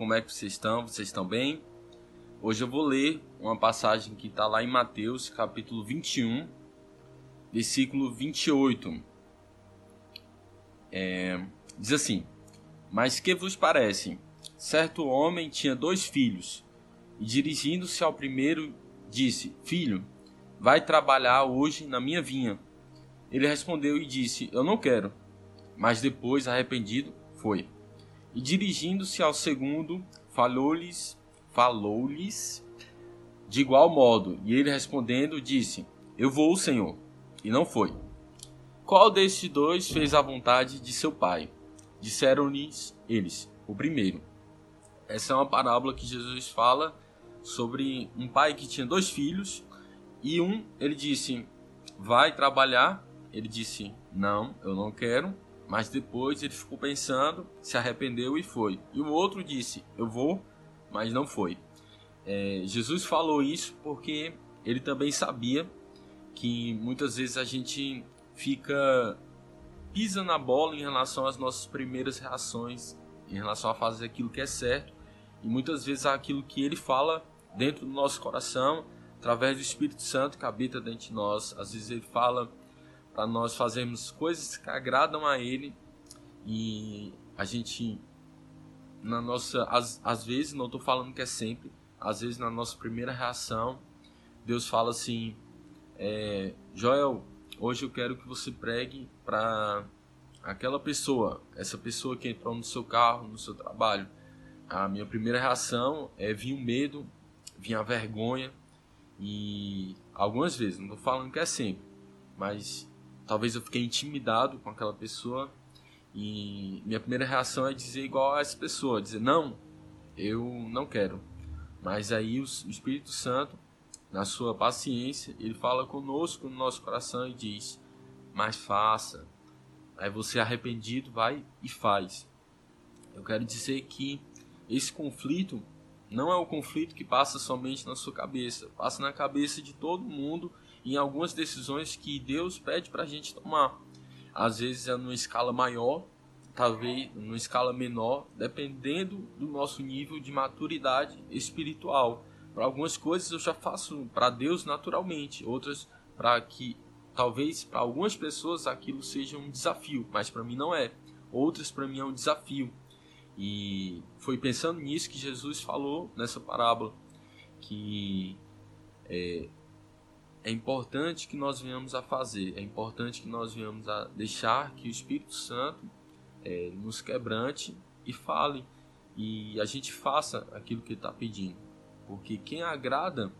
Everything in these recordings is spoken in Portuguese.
Como é que vocês estão? Vocês estão bem? Hoje eu vou ler uma passagem que está lá em Mateus, capítulo 21, versículo 28. É, diz assim: Mas que vos parece? Certo homem tinha dois filhos, e dirigindo-se ao primeiro, disse: Filho, vai trabalhar hoje na minha vinha. Ele respondeu e disse: Eu não quero. Mas depois, arrependido, foi. E dirigindo-se ao segundo, falou-lhes, falou-lhes de igual modo. E ele respondendo, disse: Eu vou, Senhor. E não foi. Qual destes dois fez a vontade de seu pai? Disseram-lhes eles: O primeiro. Essa é uma parábola que Jesus fala sobre um pai que tinha dois filhos e um ele disse: Vai trabalhar. Ele disse: Não, eu não quero. Mas depois ele ficou pensando, se arrependeu e foi. E o outro disse: Eu vou, mas não foi. É, Jesus falou isso porque ele também sabia que muitas vezes a gente fica pisa na bola em relação às nossas primeiras reações, em relação a fazer aquilo que é certo, e muitas vezes aquilo que ele fala dentro do nosso coração, através do Espírito Santo que habita dentro de nós. Às vezes ele fala para nós fazermos coisas que agradam a Ele. E a gente na nossa às, às vezes não estou falando que é sempre às vezes na nossa primeira reação Deus fala assim é, Joel hoje eu quero que você pregue para aquela pessoa essa pessoa que entrou no seu carro no seu trabalho. A minha primeira reação é vir o medo vir a vergonha. E algumas vezes não estou falando que é sempre mas talvez eu fiquei intimidado com aquela pessoa e minha primeira reação é dizer igual a essa pessoa, dizer não, eu não quero. Mas aí o Espírito Santo, na sua paciência, ele fala conosco no nosso coração e diz: "Mas faça". Aí você arrependido vai e faz. Eu quero dizer que esse conflito não é o conflito que passa somente na sua cabeça, passa na cabeça de todo mundo em algumas decisões que Deus pede para a gente tomar. Às vezes é numa escala maior, talvez numa escala menor, dependendo do nosso nível de maturidade espiritual. Para algumas coisas eu já faço para Deus naturalmente, outras para que talvez para algumas pessoas aquilo seja um desafio, mas para mim não é. Outras para mim é um desafio. E foi pensando nisso que Jesus falou nessa parábola que é, é importante que nós venhamos a fazer, é importante que nós venhamos a deixar que o Espírito Santo é, nos quebrante e fale e a gente faça aquilo que ele está pedindo, porque quem agrada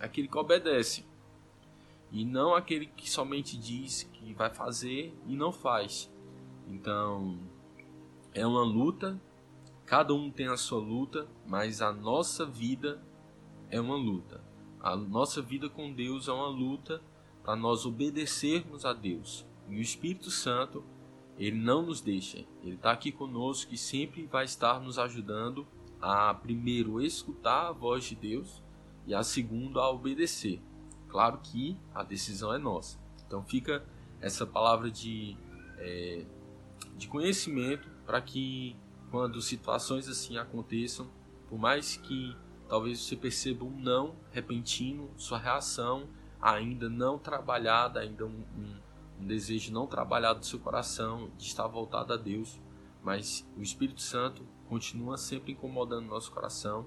é aquele que obedece e não aquele que somente diz que vai fazer e não faz. Então é uma luta, cada um tem a sua luta, mas a nossa vida é uma luta. A nossa vida com Deus é uma luta para nós obedecermos a Deus. E o Espírito Santo, ele não nos deixa. Ele está aqui conosco e sempre vai estar nos ajudando a primeiro escutar a voz de Deus e a segundo a obedecer. Claro que a decisão é nossa. Então fica essa palavra de, é, de conhecimento para que quando situações assim aconteçam, por mais que Talvez você perceba um não repentino, sua reação ainda não trabalhada, ainda um, um, um desejo não trabalhado do seu coração de estar voltado a Deus, mas o Espírito Santo continua sempre incomodando nosso coração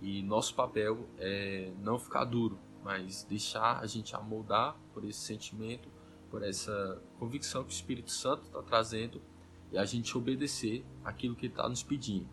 e nosso papel é não ficar duro, mas deixar a gente amoldar por esse sentimento, por essa convicção que o Espírito Santo está trazendo e a gente obedecer aquilo que ele está nos pedindo.